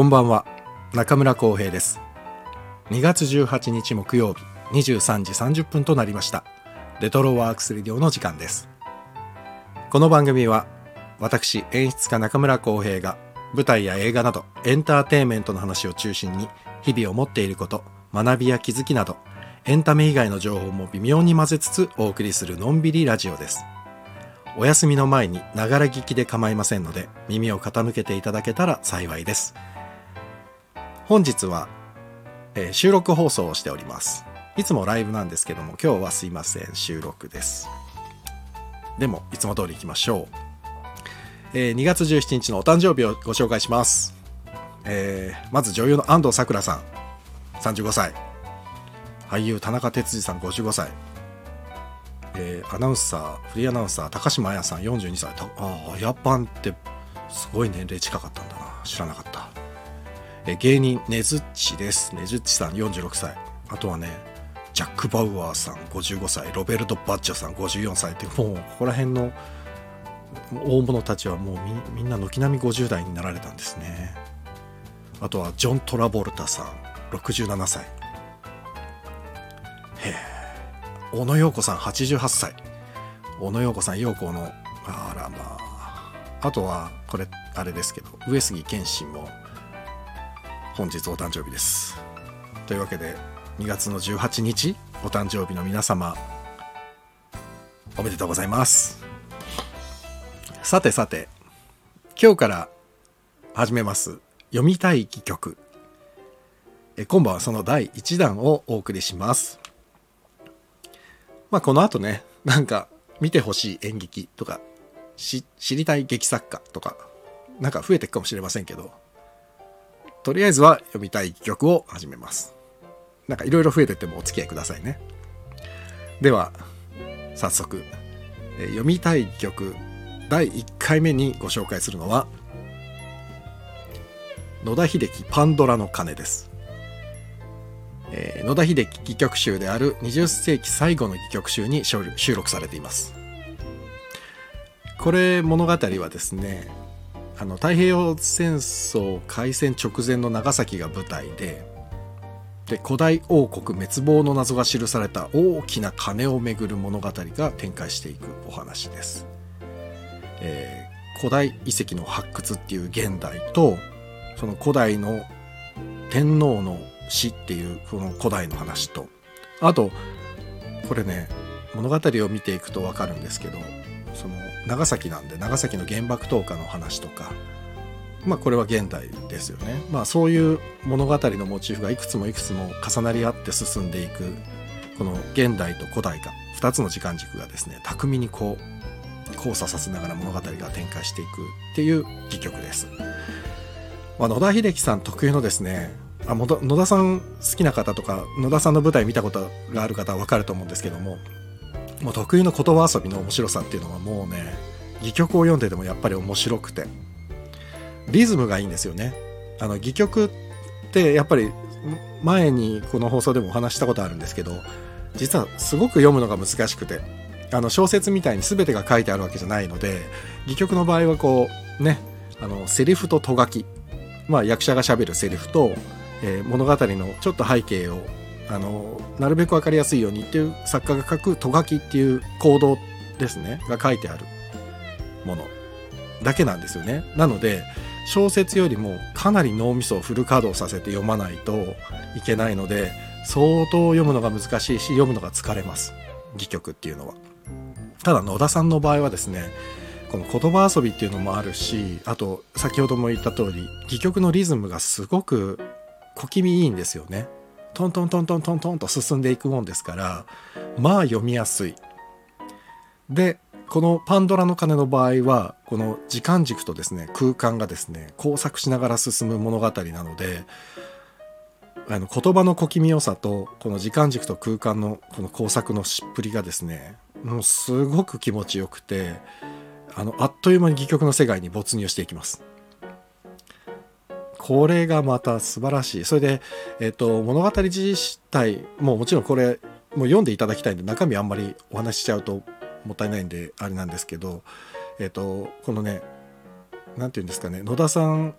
こんばんは。中村光平です。2月18日木曜日23時30分となりました。レトロワークスレディオの時間です。この番組は私演出家中村光平が舞台や映画などエンターテインメントの話を中心に日々思っていること学びや気づきなどエンタメ以外の情報も微妙に混ぜつつお送りするのんびりラジオです。お休みの前にながら聞きで構いませんので耳を傾けていただけたら幸いです。本日は、えー収録放送をしております。いつもライブなんですけども今日はすいません収録です。でもいつも通り行きましょう、えー2月17日のお誕生日をご紹介します、えーまず女優の安藤サクラさん。35歳。俳優田中哲司さん55歳。えーアナウンサーフリーアナウンサー高島彩さん42歳。ああやっぱんってすごい年齢近かったんだな。知らなかった、え芸人ねずっちです。ねずっちさん46歳。あとはねジャック・バウアーさん55歳。ロベルト・バッジョさん54歳。ってもうここら辺の大物たちはもうみみんな軒並み50代になられたんですね。あとはジョン・トラボルタさん67歳。へえ。小野陽子さん88歳。小野陽子さん陽子のあらまあ。あとはこれあれですけど上杉謙信も本日お誕生日です。というわけで2月の18日お誕生日の皆様おめでとうございます。さてさて今日から始めます読みたい戯曲。え今晩はその第1弾をお送りします。まあこの後ねなんか見てほしい演劇とかし知りたい劇作家とかなんか増えていくかもしれませんけどとりあえずは読みたい曲を始めます。なんかいろいろ増えててもお付き合いくださいね。では早速え読みたい曲第1回目にご紹介するのは野田秀樹パンドラの鐘です。えー野田秀樹戯曲集である20世紀最後の戯曲集に収録されています。これ物語はですねあの太平洋戦争開戦直前の長崎が舞台でで古代王国滅亡の謎が記された大きな鐘をめぐる物語が展開していくお話です、えー古代遺跡の発掘っていう現代とその古代の天皇の死っていうこの古代の話と。あとこれね物語を見ていくと分かるんですけどその長崎なんで長崎の原爆投下の話とかまあこれは現代ですよねまあそういう物語のモチーフがいくつもいくつも重なり合って進んでいくこの現代と古代が2つの時間軸がですね巧みにこう交差させながら物語が展開していくっていう戯曲です。まあ、野田秀樹さん特有のですねあもど野田さん好きな方とか野田さんの舞台見たことがある方は分かると思うんですけどももう得意の言葉遊びの面白さっていうのはもうね戯曲を読んでてもやっぱり面白くて。リズムがいいんですよね。あの戯曲ってやっぱり前にこの放送でもお話したことあるんですけど実はすごく読むのが難しくてあの小説みたいに全てが書いてあるわけじゃないので戯曲の場合はこうねあのセリフとと書きまあ、役者がしゃべるセリフと、えー物語のちょっと背景をあのなるべく分かりやすいようにっていう作家が書くと書きっていう行動ですねが書いてあるものだけなんですよね。なので小説よりもかなり脳みそをフル稼働させて読まないといけないので相当読むのが難しいし読むのが疲れます戯曲っていうのは。ただ野田さんの場合はですねこの言葉遊びっていうのもあるしあと先ほども言った通り戯曲のリズムがすごく小気味いいんですよね。トントントントントントンと進んでいくもんですからまあ読みやすい。でこのパンドラの鐘の場合はこの時間軸とですね空間がですね交錯しながら進む物語なのであの言葉の小気味良さとこの時間軸と空間のこの工作のしっぷりがですねもうすごく気持ちよくてあのあっという間に戯曲の世界に没入していきます。これがまた素晴らしい。それで、えっと、物語自体ももちろんこれもう読んでいただきたいんで中身あんまりお話ししちゃうともったいないんであれなんですけど、えっと、このね何て言うんですかね野田さん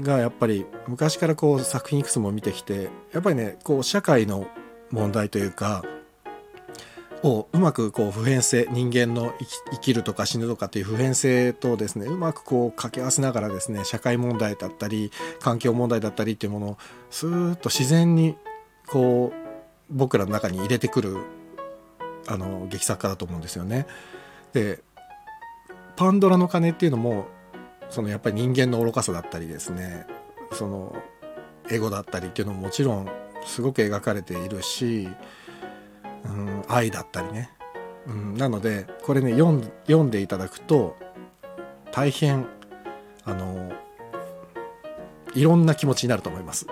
がやっぱり昔からこう作品いくつも見てきてやっぱりねこう社会の問題というかをうまくこう普遍性人間の生きるとか死ぬとかっていう普遍性とですねうまくこう掛け合わせながらですね社会問題だったり環境問題だったりっていうものをスーッと自然にこう僕らの中に入れてくるあの劇作家だと思うんですよね。でパンドラの鐘っていうのもそのやっぱり人間の愚かさだったりですねそのエゴだったりっていうのももちろんすごく描かれているしうん、愛だったりね、うん、なのでこれね読ん読んでいただくと大変あのいろんな気持ちになると思います。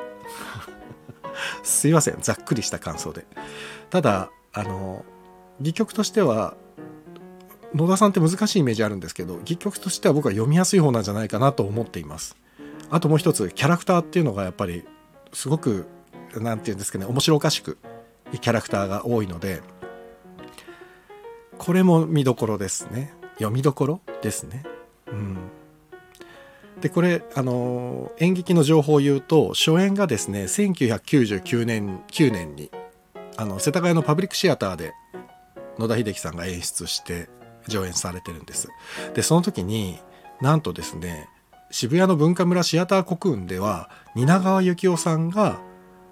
すいませんざっくりした感想で。ただあの戯曲としては野田さんって難しいイメージあるんですけど戯曲としては僕は読みやすい方なんじゃないかなと思っています。あともう一つキャラクターっていうのがやっぱりすごく何て言うんですかね面白おかしくキャラクターが多いのでこれも見どころですね。読みどころですね。うん。でこれあの演劇の情報を言うと初演がですね1999年9年にあの世田谷のパブリックシアターで野田秀樹さんが演出して上演されてるんです。でその時になんとですね渋谷の文化村シアターコクーンでは蜷川幸雄さんが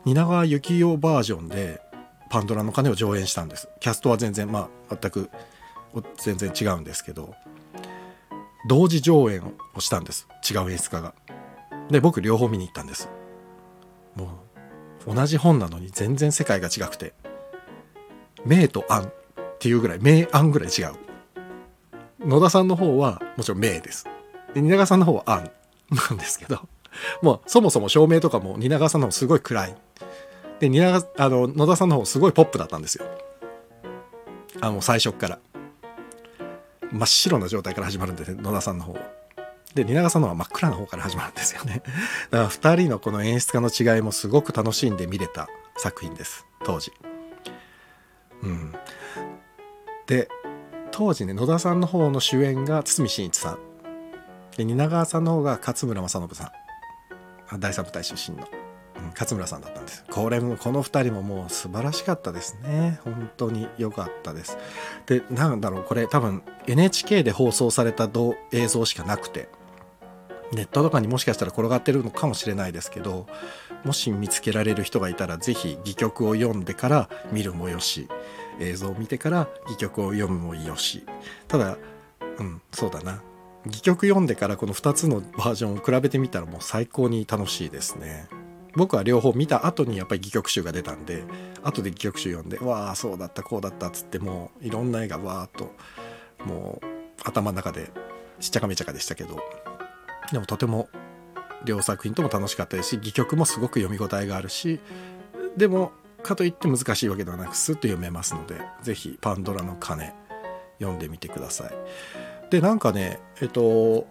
蜷川幸雄バージョンでパンドラの鐘を上演したんです。キャストは全然まあ全く全然違うんですけど。同時上演をしたんです。違う演出家が。で僕両方見に行ったんです。もう同じ本なのに全然世界が違くて。明と暗っていうぐらい明暗ぐらい違う。野田さんの方はもちろん明です。で蜷川さんの方は暗なんですけど。もうそもそも照明とかも蜷川さんの方すごい暗い。で蜷あの野田さんの方すごいポップだったんですよ。あの最初から。真っ白な状態から始まるんで、ね、野田さんの方。で蜷川さんの方は真っ暗な方から始まるんですよね。だから2人のこの演出家の違いもすごく楽しんで見れた作品です当時。うん。で当時ね野田さんの方の主演が堤真一さん。で蜷川さんの方が勝村政信さん。第三部隊出身の。勝村さんだったんです。これもこの2人ももう素晴らしかったですね。本当に良かったです。でなんだろうこれ多分 NHK で放送された映像しかなくてネットとかにもしかしたら転がってるのかもしれないですけどもし見つけられる人がいたら是非戯曲を読んでから見るもよし。映像を見てから戯曲を読むもよし。ただうんそうだな。戯曲読んでからこの2つのバージョンを比べてみたらもう最高に楽しいですね。僕は両方見た後にやっぱり戯曲集が出たんで後で戯曲集読んでわあそうだったこうだったっつってもういろんな絵がわーっともう頭の中でしっちゃかめちゃかでしたけどでもとても両作品とも楽しかったですし戯曲もすごく読み応えがあるしでもかといって難しいわけではなくスッと読めますので是非パンドラの鐘読んでみてください。でなんかねえっと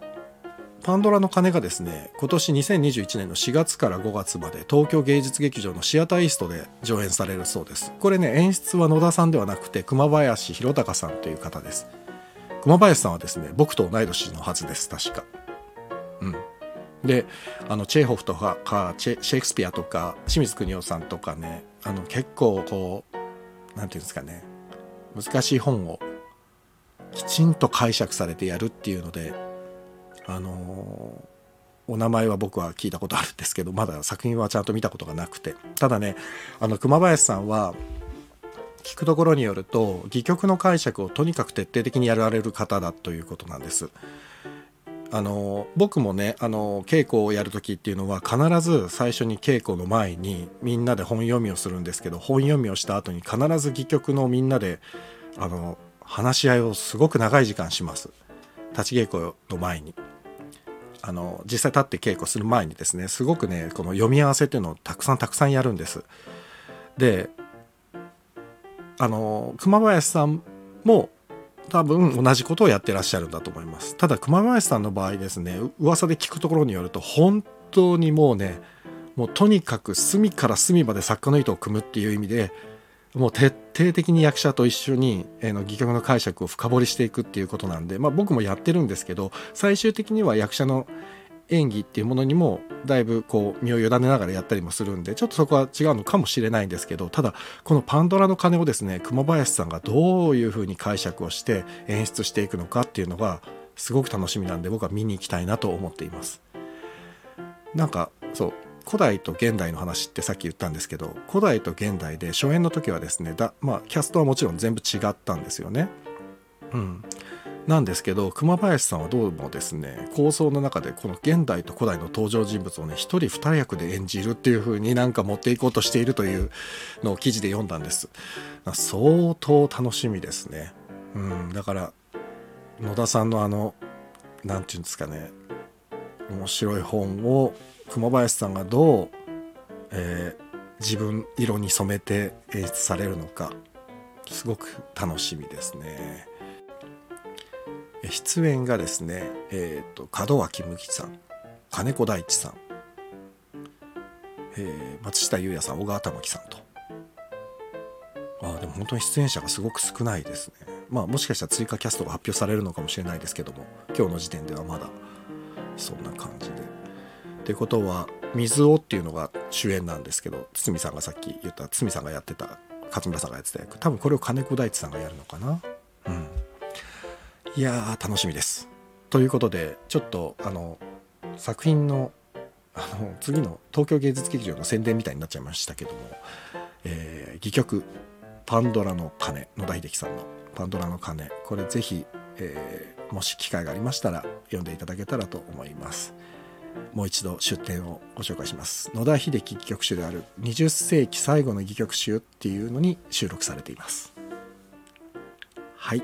パンドラの鐘がですね今年2021年の4月から5月まで東京芸術劇場のシアターイーストで上演されるそうです。これね演出は野田さんではなくて熊林弘隆さんという方です。熊林さんはですね僕と同い年のはずです確か。うん。であのチェーホフとかシェイクスピアとか清水邦夫さんとかねあの結構こう何て言うんですかね難しい本をきちんと解釈されてやるっていうのであのお名前は僕は聞いたことあるんですけどまだ作品はちゃんと見たことがなくてただねあの熊林さんは聞くところによると戯曲の解釈をとにかく徹底的にやられる方だということなんです。あの僕もねあの稽古をやる時っていうのは必ず最初に稽古の前にみんなで本読みをするんですけど本読みをした後に必ず戯曲のみんなであの話し合いをすごく長い時間します立ち稽古の前に。あの実際立って稽古する前にですねすごくねこの読み合わせっていうのをたくさんたくさんやるんです。であの熊林さんも多分同じことをやってらっしゃるんだと思います。ただ熊林さんの場合ですね噂で聞くところによると本当にもうねもうとにかく隅から隅まで作家の意図を組むっていう意味でもう徹底的に役者と一緒に、えー、の戯曲の解釈を深掘りしていくっていうことなんで、まあ、僕もやってるんですけど最終的には役者の演技っていうものにもだいぶこう身を委ねながらやったりもするんでちょっとそこは違うのかもしれないんですけどただこのパンドラの鐘をですね熊林さんがどういうふうに解釈をして演出していくのかっていうのがすごく楽しみなんで僕は見に行きたいなと思っています。なんかそう古代と現代の話ってさっき言ったんですけど古代と現代で初演の時はですねだ、まあ、キャストはもちろん全部違ったんですよね。うん、なんですけど熊林さんはどうもですね構想の中でこの現代と古代の登場人物をね一人二役で演じるっていう風になんか持っていこうとしているというのを記事で読んだんです。相当楽しみですね。うん。だから野田さんのあの何て言うんですかね面白い本を熊林さんがどう、えー、自分色に染めて演出されるのか。すごく楽しみですね。出演がですね、えーと、門脇麦さん金子大地さん、えー、松下優也さん小川玉樹さんと。あでも本当に出演者がすごく少ないですね。まあもしかしたら追加キャストが発表されるのかもしれないですけども今日の時点ではまだ。そんな感じで。ってことは水尾っていうのが主演なんですけど堤さんがさっき言った堤さんがやってた勝村さんがやってた役。多分これを金子大地さんがやるのかな。うん。いやー楽しみです。ということでちょっとあの作品のあの次の東京芸術劇場の宣伝みたいになっちゃいましたけども、えー、戯曲「パンドラの鐘」野田秀樹さんの「パンドラの鐘」これぜひ、え、もし機会がありましたら読んでいただけたらと思います。もう一度出典をご紹介します。野田秀樹戯曲集である20世紀最後の戯曲集っていうのに収録されています。はい。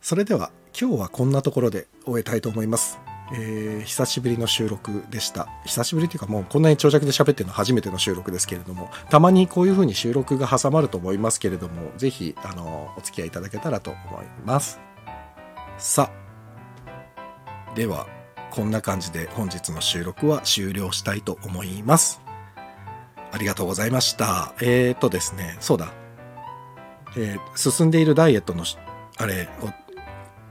それでは今日はこんなところで終えたいと思います。えー、久しぶりの収録でした。久しぶりというかもうこんなに長尺で喋ってるの初めての収録ですけれどもたまにこういう風に収録が挟まると思いますけれども是非あのお付き合いいただけたらと思います。さあではこんな感じで本日の収録は終了したいと思います。ありがとうございました。えーとですねそうだ、えー、進んでいるダイエットのあれを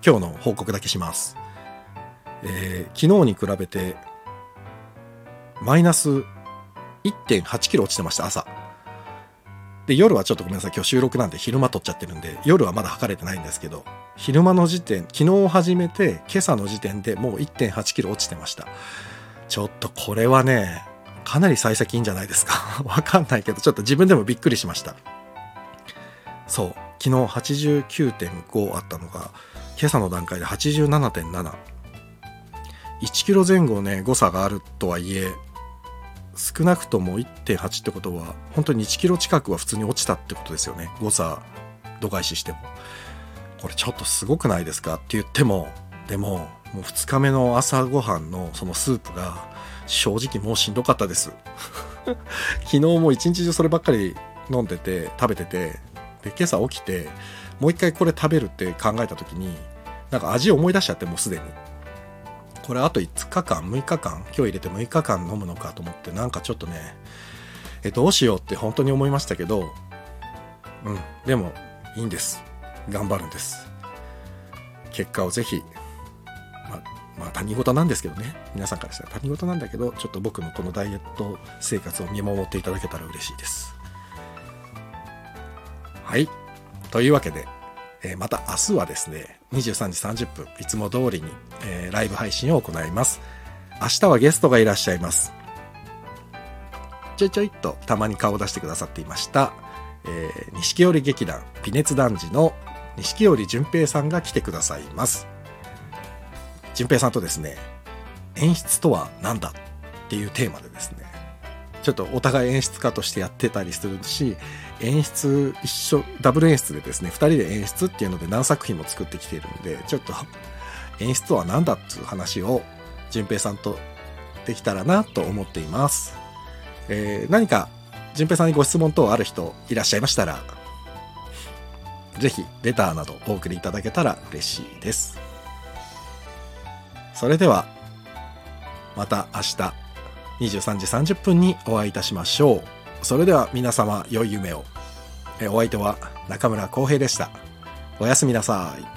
今日の報告だけします、えー、昨日に比べてマイナス1.8キロ落ちてました朝。で夜はちょっとごめんなさい今日収録なんで昼間撮っちゃってるんで夜はまだ測れてないんですけど昼間の時点昨日始めて今朝の時点でもう1 8キロ落ちてました。ちょっとこれはねかなり幸先いいんじゃないですか。わかんないけどちょっと自分でもびっくりしました。そう昨日89.5あったのが今朝の段階で87.7 1キロ前後ね誤差があるとはいえ少なくとも1.8ってことは本当に1キロ近くは普通に落ちたってことですよね。誤差度外視しても。これちょっとすごくないですかって言ってもでももう2日目の朝ごはんのそのスープが正直もうしんどかったです。昨日も一日中そればっかり飲んでて食べててで今朝起きてもう一回これ食べるって考えた時になんか味を思い出しちゃってもうすでに。これあと5日間6日間今日入れて6日間飲むのかと思ってなんかちょっとねえどうしようって本当に思いましたけどうんでもいいんです。頑張るんです。結果をぜひままあ他人事なんですけどね。皆さんからしたら他人事なんだけどちょっと僕のこのダイエット生活を見守っていただけたら嬉しいです。はい。というわけでえー、また明日はですね、23時30分、いつも通りに、えー、ライブ配信を行います。明日はゲストがいらっしゃいます。ちょいちょいっとたまに顔を出してくださっていました、えー、錦織劇団微熱男児の錦織淳平さんが来てくださいます。淳平さんとですね、演出とは何だっていうテーマでですね、ちょっとお互い演出家としてやってたりするし、演出一緒、ダブル演出でですね、2人で演出っていうので何作品も作ってきているんで、ちょっと演出とは何だっていう話を、淳平さんとできたらなと思っています。えー、何か、淳平さんにご質問等ある人いらっしゃいましたら、ぜひ、レターなどお送りいただけたら嬉しいです。それでは、また明日23時30分にお会いいたしましょう。それでは皆様良い夢を。お相手は中村浩平でした。おやすみなさい。